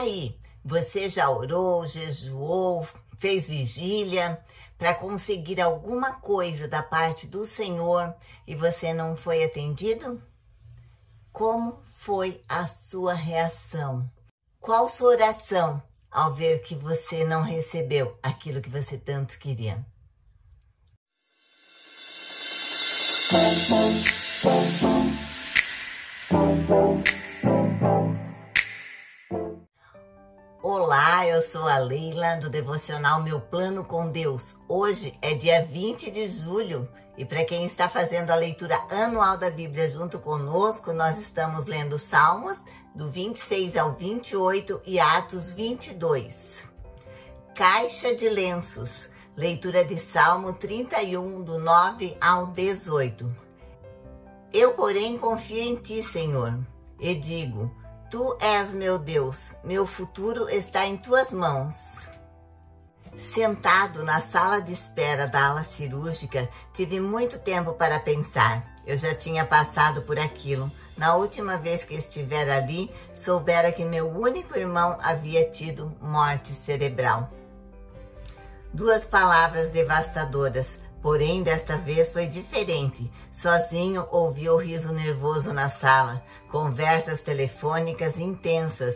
aí, você já orou, jejuou, fez vigília para conseguir alguma coisa da parte do Senhor e você não foi atendido? Como foi a sua reação? Qual sua oração ao ver que você não recebeu aquilo que você tanto queria? Olá, eu sou a Leila do devocional Meu Plano com Deus. Hoje é dia 20 de julho e para quem está fazendo a leitura anual da Bíblia junto conosco, nós estamos lendo Salmos do 26 ao 28 e Atos 22. Caixa de lenços, leitura de Salmo 31, do 9 ao 18. Eu, porém, confio em ti, Senhor, e digo: Tu és meu Deus, meu futuro está em tuas mãos. Sentado na sala de espera da ala cirúrgica, tive muito tempo para pensar. Eu já tinha passado por aquilo. Na última vez que estivera ali, soubera que meu único irmão havia tido morte cerebral. Duas palavras devastadoras, Porém, desta vez foi diferente. Sozinho ouvi o riso nervoso na sala, conversas telefônicas intensas,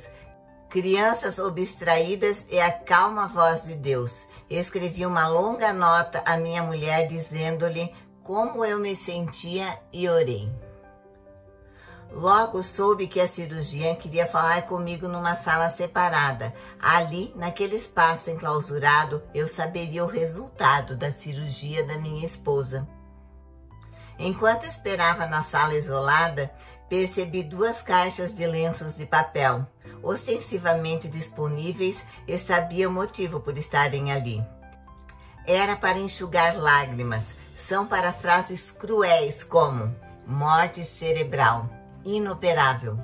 crianças abstraídas e a calma voz de Deus. Escrevi uma longa nota à minha mulher dizendo-lhe como eu me sentia e orei. Logo soube que a cirurgiã queria falar comigo numa sala separada. Ali, naquele espaço enclausurado, eu saberia o resultado da cirurgia da minha esposa. Enquanto esperava na sala isolada, percebi duas caixas de lenços de papel, ostensivamente disponíveis e sabia o motivo por estarem ali. Era para enxugar lágrimas, são para frases cruéis como morte cerebral inoperável.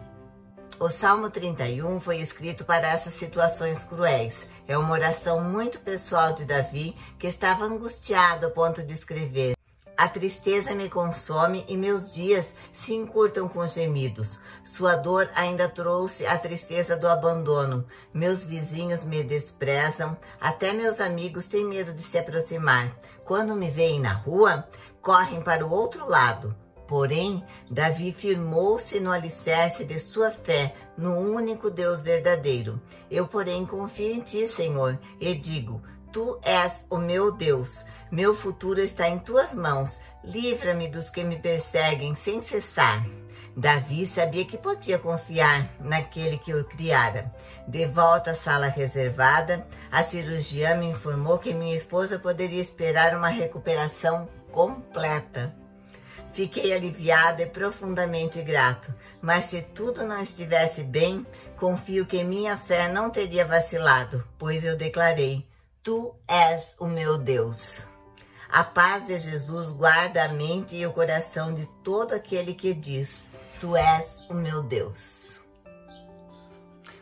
O Salmo 31 foi escrito para essas situações cruéis. É uma oração muito pessoal de Davi que estava angustiado a ponto de escrever. A tristeza me consome e meus dias se encurtam com gemidos. Sua dor ainda trouxe a tristeza do abandono. Meus vizinhos me desprezam, até meus amigos têm medo de se aproximar. Quando me veem na rua, correm para o outro lado. Porém, Davi firmou-se no alicerce de sua fé no único Deus verdadeiro. Eu, porém, confio em ti, Senhor, e digo: Tu és o meu Deus. Meu futuro está em tuas mãos. Livra-me dos que me perseguem sem cessar. Davi sabia que podia confiar naquele que o criara. De volta à sala reservada, a cirurgiã me informou que minha esposa poderia esperar uma recuperação completa. Fiquei aliviado e profundamente grato, mas se tudo não estivesse bem, confio que minha fé não teria vacilado, pois eu declarei: Tu és o meu Deus. A paz de Jesus guarda a mente e o coração de todo aquele que diz: Tu és o meu Deus.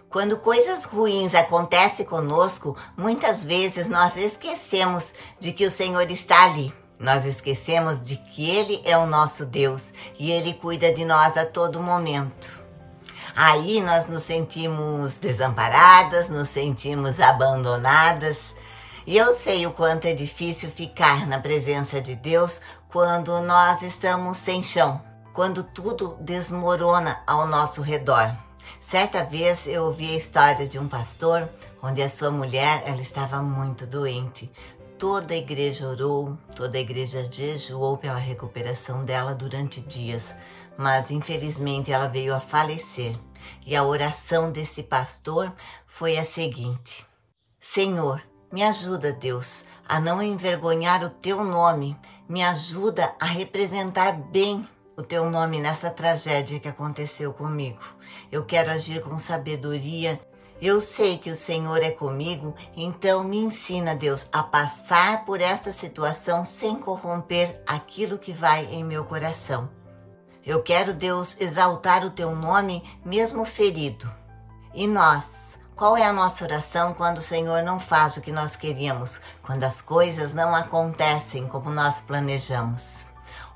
Quando coisas ruins acontecem conosco, muitas vezes nós esquecemos de que o Senhor está ali nós esquecemos de que Ele é o nosso Deus e Ele cuida de nós a todo momento. Aí nós nos sentimos desamparadas, nos sentimos abandonadas. E eu sei o quanto é difícil ficar na presença de Deus quando nós estamos sem chão, quando tudo desmorona ao nosso redor. Certa vez eu ouvi a história de um pastor onde a sua mulher ela estava muito doente, Toda a igreja orou, toda a igreja jejuou pela recuperação dela durante dias, mas infelizmente ela veio a falecer. E a oração desse pastor foi a seguinte: Senhor, me ajuda, Deus, a não envergonhar o teu nome, me ajuda a representar bem o teu nome nessa tragédia que aconteceu comigo. Eu quero agir com sabedoria eu sei que o Senhor é comigo, então me ensina, Deus, a passar por esta situação sem corromper aquilo que vai em meu coração. Eu quero, Deus, exaltar o teu nome mesmo ferido. E nós, qual é a nossa oração quando o Senhor não faz o que nós queríamos, quando as coisas não acontecem como nós planejamos?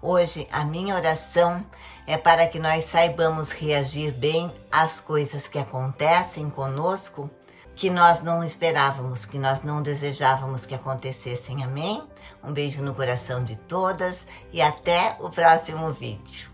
Hoje a minha oração é para que nós saibamos reagir bem às coisas que acontecem conosco, que nós não esperávamos, que nós não desejávamos que acontecessem. Amém? Um beijo no coração de todas e até o próximo vídeo.